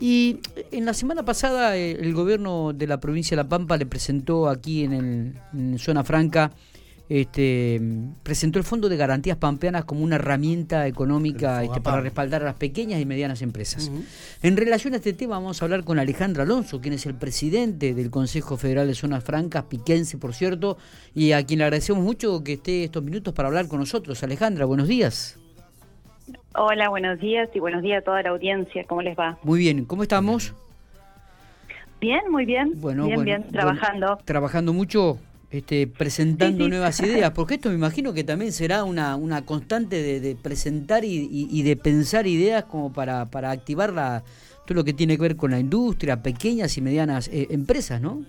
Y en la semana pasada eh, el gobierno de la provincia de La Pampa le presentó aquí en, el, en Zona Franca este, presentó el Fondo de Garantías Pampeanas como una herramienta económica este, para respaldar a las pequeñas y medianas empresas. En relación a este tema vamos a hablar con Alejandra Alonso, quien es el presidente del Consejo Federal de Zonas Francas, piquense por cierto, y a quien le agradecemos mucho que esté estos minutos para hablar con nosotros. Alejandra, buenos días. Hola, buenos días y buenos días a toda la audiencia. ¿Cómo les va? Muy bien, ¿cómo estamos? Bien, muy bien. Bueno, bien, bien, trabajando. trabajando mucho este, presentando nuevas ideas, porque esto me imagino que también será una, una constante de, presentar y, de pensar ideas como para, para activar la, todo lo que tiene que ver con la industria, pequeñas y medianas eh, empresas, ¿no?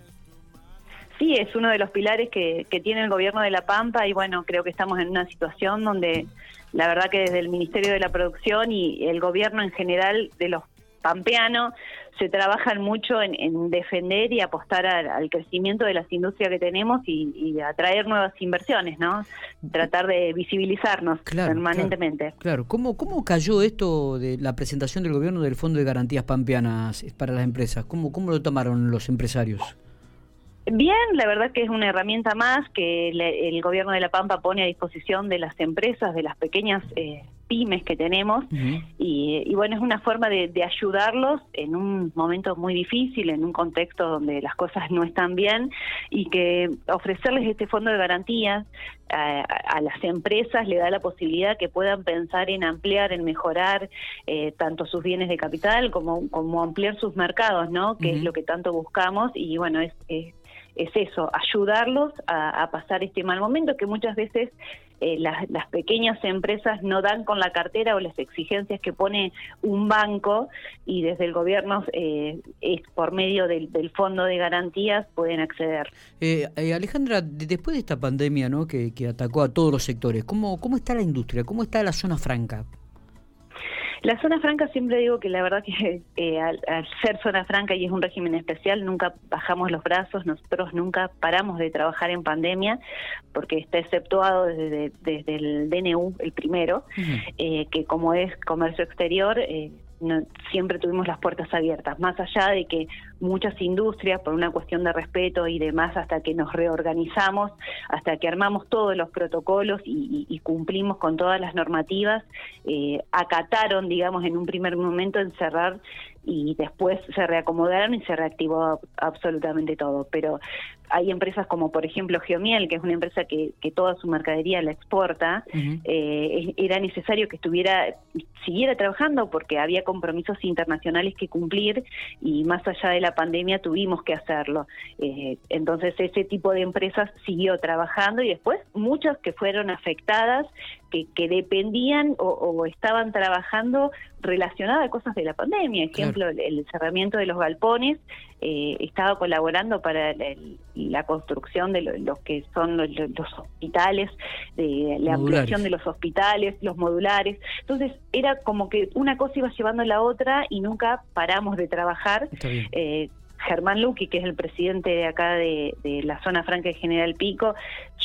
Sí, es uno de los pilares que, que tiene el gobierno de La Pampa y bueno, creo que estamos en una situación donde la verdad que desde el Ministerio de la Producción y el gobierno en general de los pampeano, se trabajan mucho en, defender y apostar al, crecimiento de las industrias que tenemos y, atraer nuevas inversiones, ¿no? Tratar de visibilizarnos permanentemente. Claro, ¿Cómo, ¿Cómo cayó esto de la presentación del gobierno del Fondo de Garantías Pampeanas para las empresas? ¿Cómo, cómo lo tomaron los empresarios? Bien, la verdad que es una herramienta más que el gobierno de La Pampa pone a disposición de las empresas, de las pequeñas eh, pymes que tenemos. Y, bueno, es una forma de, ayudarlos en un momento muy difícil, en un contexto donde las cosas no están bien y que ofrecerles este fondo de garantías a, las empresas le da la posibilidad que puedan pensar en ampliar, en mejorar eh, tanto sus bienes de capital como, como ampliar sus mercados, ¿no? Que es lo que tanto buscamos y bueno, es, es es eso, ayudarlos a, pasar este mal momento que muchas veces eh, las, pequeñas empresas no dan con la cartera o las exigencias que pone un banco y desde el gobierno eh, es por medio del, fondo de garantías pueden acceder. Eh, Alejandra, después de esta pandemia ¿no? que, que atacó a todos los sectores, ¿cómo, ¿cómo está la industria? ¿Cómo está la zona franca? La zona franca siempre digo que la verdad que eh, al, ser zona franca y es un régimen especial, nunca bajamos los brazos, nosotros nunca paramos de trabajar en pandemia, porque está exceptuado desde, desde el DNU, el primero, eh, que como es comercio exterior, eh, siempre tuvimos las puertas abiertas, más allá de que muchas industrias, por una cuestión de respeto y demás, hasta que nos reorganizamos, hasta que armamos todos los protocolos y, cumplimos con todas las normativas, eh, acataron, digamos, en un primer momento encerrar y después se reacomodaron y se reactivó absolutamente todo. Pero hay empresas como por ejemplo Geomiel, que es una empresa que, que toda su mercadería la exporta, eh, era necesario que estuviera, siguiera trabajando porque había compromisos internacionales que cumplir y más allá de la pandemia tuvimos que hacerlo. Eh, entonces ese tipo de empresas siguió trabajando y después muchas que fueron afectadas, que, que dependían o, estaban trabajando relacionadas a cosas de la pandemia. Ejemplo, el, cerramiento de los galpones eh, estaba colaborando para la, construcción de los que son los, hospitales, de la ampliación de los hospitales, los modulares. Entonces era como que una cosa iba llevando a la otra y nunca paramos de trabajar. Eh, Germán Luqui, que es el presidente de acá de, la zona franca de General Pico,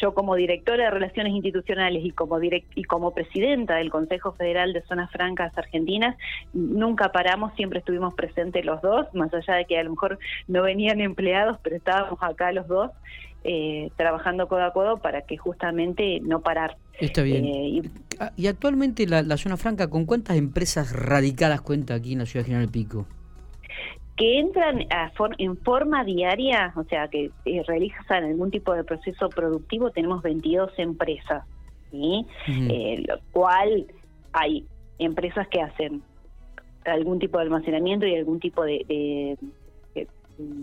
yo como directora de Relaciones Institucionales y como, y como presidenta del Consejo Federal de Zonas Francas Argentinas, nunca paramos, siempre estuvimos presentes los dos, más allá de que a lo mejor no venían empleados, pero estábamos acá los dos. Eh, trabajando codo a codo para que justamente no parar. Está bien. Eh, y, actualmente la, la, zona franca, ¿con cuántas empresas radicadas cuenta aquí en la ciudad de General Pico? Que entran en forma diaria, o sea, que eh, realizan algún tipo de proceso productivo, tenemos 22 empresas, ¿sí? Eh, lo cual hay empresas que hacen algún tipo de almacenamiento y algún tipo de, mm,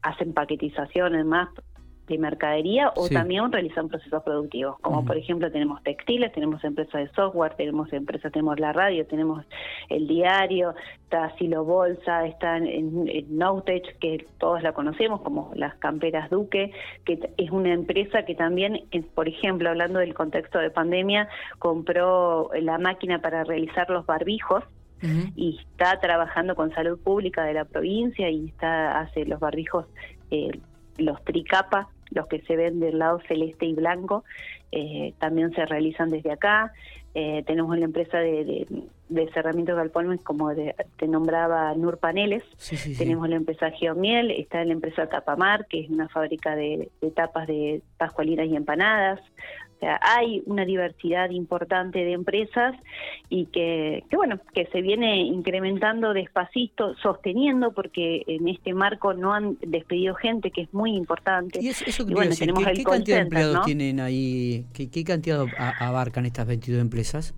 hacen paquetización, además, de mercadería o también realizan procesos productivos, como por ejemplo tenemos textiles, tenemos empresas de software, tenemos empresas, tenemos la radio, tenemos el diario, está Silo Bolsa, está en, Notech, que todos la conocemos como las camperas Duque, que es una empresa que también, por ejemplo, hablando del contexto de pandemia, compró la máquina para realizar los barbijos, y está trabajando con salud pública de la provincia y está hace los barbijos eh, los tricapas los que se ven del lado celeste y blanco, eh, también se realizan desde acá. eh, tenemos la empresa de, de, cerramiento de galpones, como te nombraba Nur Paneles, tenemos la empresa Geomiel, está la empresa Tapamar, que es una fábrica de, de tapas de pascualinas y empanadas, sea, hay una diversidad importante de empresas y que, que, bueno, que se viene incrementando despacito, sosteniendo, porque en este marco no han despedido gente, que es muy importante. Y eso, bueno, tenemos ¿qué, cantidad de empleados tienen ahí? ¿Qué, ¿Qué, cantidad abarcan estas 22 empresas?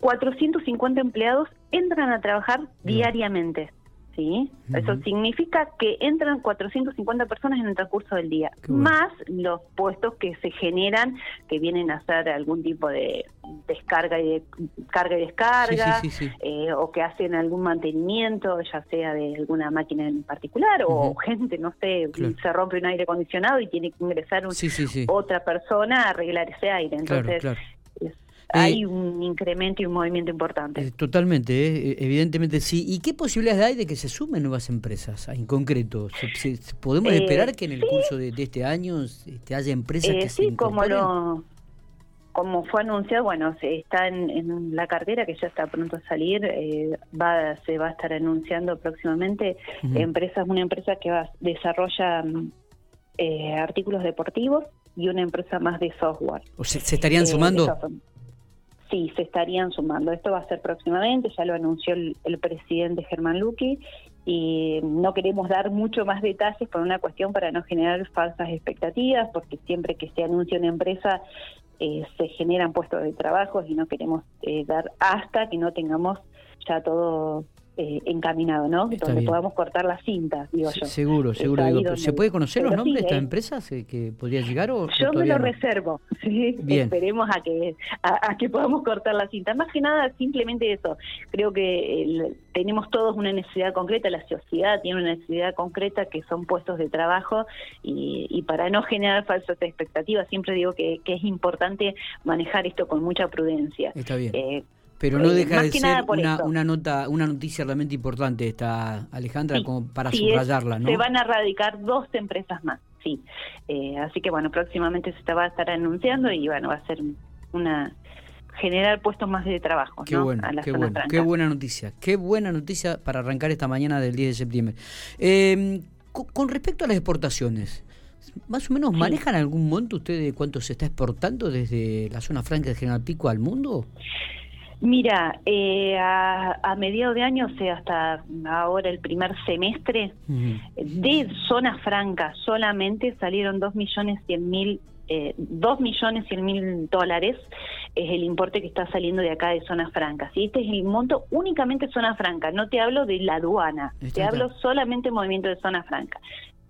450 empleados entran a trabajar diariamente. ¿Sí? Eso significa que entran 450 personas en el transcurso del día, más los puestos que se generan, que vienen a hacer algún tipo de descarga y de carga y descarga, eh, o que hacen algún mantenimiento, ya sea de alguna máquina en particular, o gente, no sé, se rompe un aire acondicionado y tiene que ingresar otra persona a arreglar ese aire. Entonces, hay un incremento y un movimiento importante. Eh, totalmente, eh, evidentemente sí. ¿Y qué posibilidades hay de que se sumen nuevas empresas en concreto? podemos esperar que en el curso de, este año este, haya empresas que sí, se como lo como fue anunciado, bueno, está en, la cartera que ya está pronto a salir, va se va a estar anunciando próximamente empresas, una empresa que va desarrolla artículos deportivos y una empresa más de software. O se estarían sumando Sí, se estarían sumando. Esto va a ser próximamente, ya lo anunció el, presidente Germán Luqui y no queremos dar mucho más detalles por una cuestión para no generar falsas expectativas, porque siempre que se anuncia una empresa eh, se generan puestos de trabajo y no queremos eh, dar hasta que no tengamos ya todo eh, encaminado, ¿no? Donde podamos cortar la cinta, digo yo. Seguro, seguro. ¿Se puede conocer los nombres de estas empresas que podría llegar o Yo me lo reservo, ¿sí? Esperemos a que a, que podamos cortar la cinta. Más que nada, simplemente eso. Creo que tenemos todos una necesidad concreta, la sociedad tiene una necesidad concreta que son puestos de trabajo y, para no generar falsas expectativas, siempre digo que, es importante manejar esto con mucha prudencia. Está bien. Eh, pero no deja de ser una, una, nota, una noticia realmente importante esta, Alejandra, como para subrayarla, ¿no? Se van a radicar dos empresas más, sí. Eh, así que bueno, próximamente se va a estar anunciando y bueno, va a ser una generar puestos más de trabajo. Qué bueno, qué, bueno qué buena noticia, qué buena noticia para arrancar esta mañana del 10 de septiembre. Eh, con, respecto a las exportaciones, ¿Más o menos manejan algún monto ustedes de cuánto se está exportando desde la zona franca de General Pico al mundo? Mira, eh, a, mediados de año, o sea, hasta ahora el primer semestre, de zona franca solamente salieron 2 millones 100 mil eh, 2 millones 100 mil dólares es el importe que está saliendo de acá de zona franca. ¿sí? Este es el monto únicamente zona franca, no te hablo de la aduana, te hablo solamente movimiento de zona franca.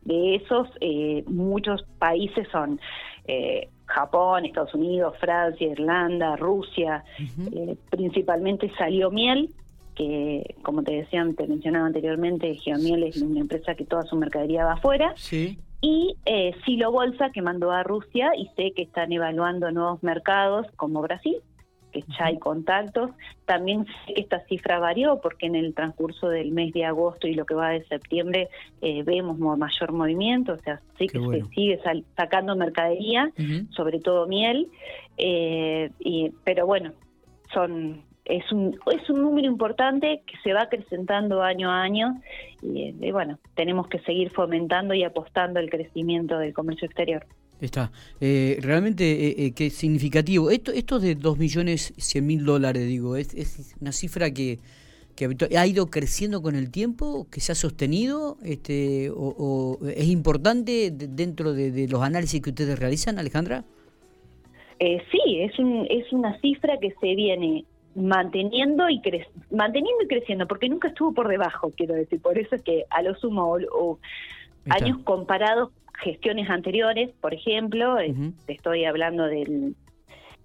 De esos, eh, muchos países son eh, Japón, Estados Unidos, Francia, Irlanda, Rusia, eh, principalmente salió miel, que como te decía, te mencionaba anteriormente, Geomiel es una empresa que toda su mercadería va afuera. Sí. Y eh, Silo Bolsa, que mandó a Rusia, y sé que están evaluando nuevos mercados como Brasil, que ya hay contactos. También sé que esta cifra varió porque en el transcurso del mes de agosto y lo que va de septiembre eh, vemos mayor movimiento, o sea, sí que se sigue sacando mercadería, sobre todo miel, eh, y, pero bueno, son es un, es un número importante que se va acrecentando año a año y, y bueno, tenemos que seguir fomentando y apostando el crecimiento del comercio exterior. Está. Eh, realmente, eh, eh, qué significativo. Esto, esto de 2 millones 100 mil dólares, digo, es, es una cifra que, que, ha ido creciendo con el tiempo, que se ha sostenido, este, o, es importante dentro de, los análisis que ustedes realizan, Alejandra. Eh, sí, es, un, es una cifra que se viene manteniendo y manteniendo y creciendo, porque nunca estuvo por debajo, quiero decir. Por eso es que a lo sumo o, años comparados gestiones anteriores, por ejemplo, te estoy hablando del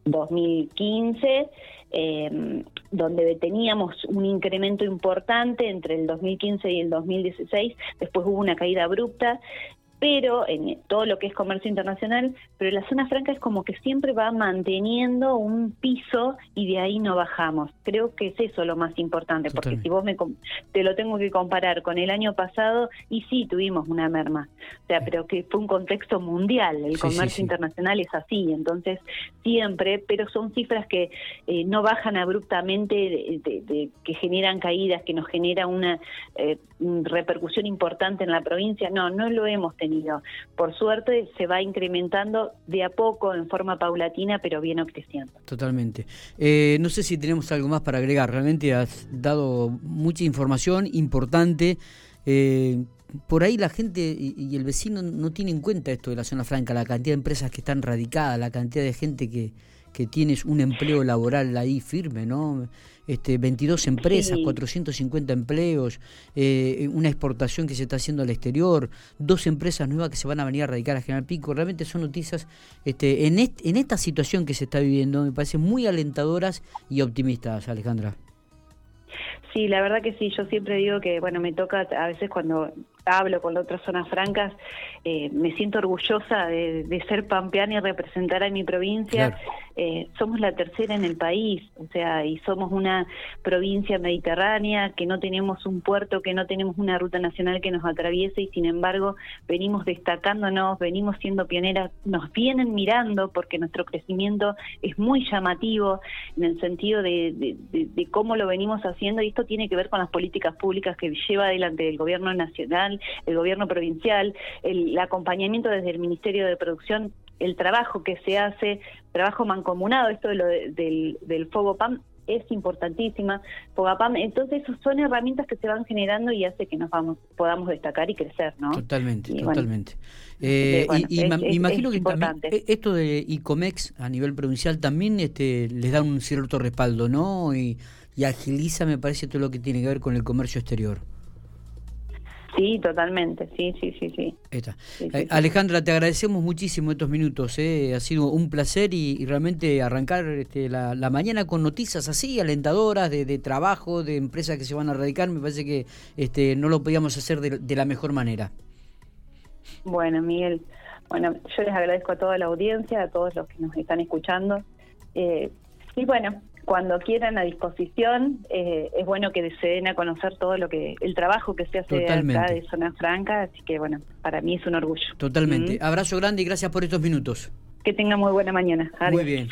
2015, eh, donde teníamos un incremento importante entre el 2015 y el 2016, después hubo una caída abrupta, pero en todo lo que es comercio internacional, pero la zona franca es como que siempre va manteniendo un piso y de ahí no bajamos. Creo que es eso lo más importante, porque si vos me te lo tengo que comparar con el año pasado y sí tuvimos una merma, o sea, pero que fue un contexto mundial, el comercio internacional es así, entonces siempre, pero son cifras que eh, no bajan abruptamente, de, que generan caídas, que nos genera una eh, repercusión importante en la provincia, no, no lo hemos tenido. Por suerte se va incrementando de a poco, en forma paulatina, pero bien creciendo. Totalmente. Eh, no sé si tenemos algo más para agregar, realmente has dado mucha información importante. Eh, por ahí la gente y, el vecino no tiene en cuenta esto de la zona franca, la cantidad de empresas que están radicadas, la cantidad de gente que, que tienes un empleo laboral ahí firme, ¿no? Este, 22 empresas, 450 empleos, eh, una exportación que se está haciendo al exterior, dos empresas nuevas que se van a venir a radicar a General Pico. Realmente son noticias este, en, en esta situación que se está viviendo, me parecen muy alentadoras y optimistas, Alejandra. Sí, la verdad que sí, yo siempre digo que, bueno, me toca a veces cuando hablo con otras zonas francas, eh, me siento orgullosa de, ser pampeana y representar a mi provincia. Eh, somos la tercera en el país, o sea, y somos una provincia mediterránea, que no tenemos un puerto, que no tenemos una ruta nacional que nos atraviese y sin embargo venimos destacándonos, venimos siendo pioneras, nos vienen mirando porque nuestro crecimiento es muy llamativo en el sentido de, de cómo lo venimos haciendo y esto tiene que ver con las políticas públicas que lleva adelante el gobierno nacional el gobierno provincial, el, acompañamiento desde el Ministerio de Producción, el trabajo que se hace, trabajo mancomunado, esto de lo del, del PAM es importantísima, Fogapam, entonces son herramientas que se van generando y hace que nos vamos, podamos destacar y crecer, ¿no? Totalmente, totalmente. Eh, y, imagino que también e, esto de ICOMEX a nivel provincial también este, les da un cierto respaldo, ¿no? Y, y agiliza, me parece, todo lo que tiene que ver con el comercio exterior. Sí, totalmente, sí, sí, sí, sí. Eh, Alejandra, te agradecemos muchísimo estos minutos, eh. ha sido un placer y, realmente arrancar este, la, mañana con noticias así, alentadoras, de, trabajo, de empresas que se van a radicar, me parece que este, no lo podíamos hacer de, la mejor manera. Bueno, Miguel, bueno, yo les agradezco a toda la audiencia, a todos los que nos están escuchando. Eh, y bueno, cuando quieran a disposición, eh, es bueno que se den a conocer todo lo que el trabajo que se hace acá de Zona Franca, así que bueno, para mí es un orgullo. Totalmente. Abrazo grande y gracias por estos minutos. Que tenga muy buena mañana. Muy bien.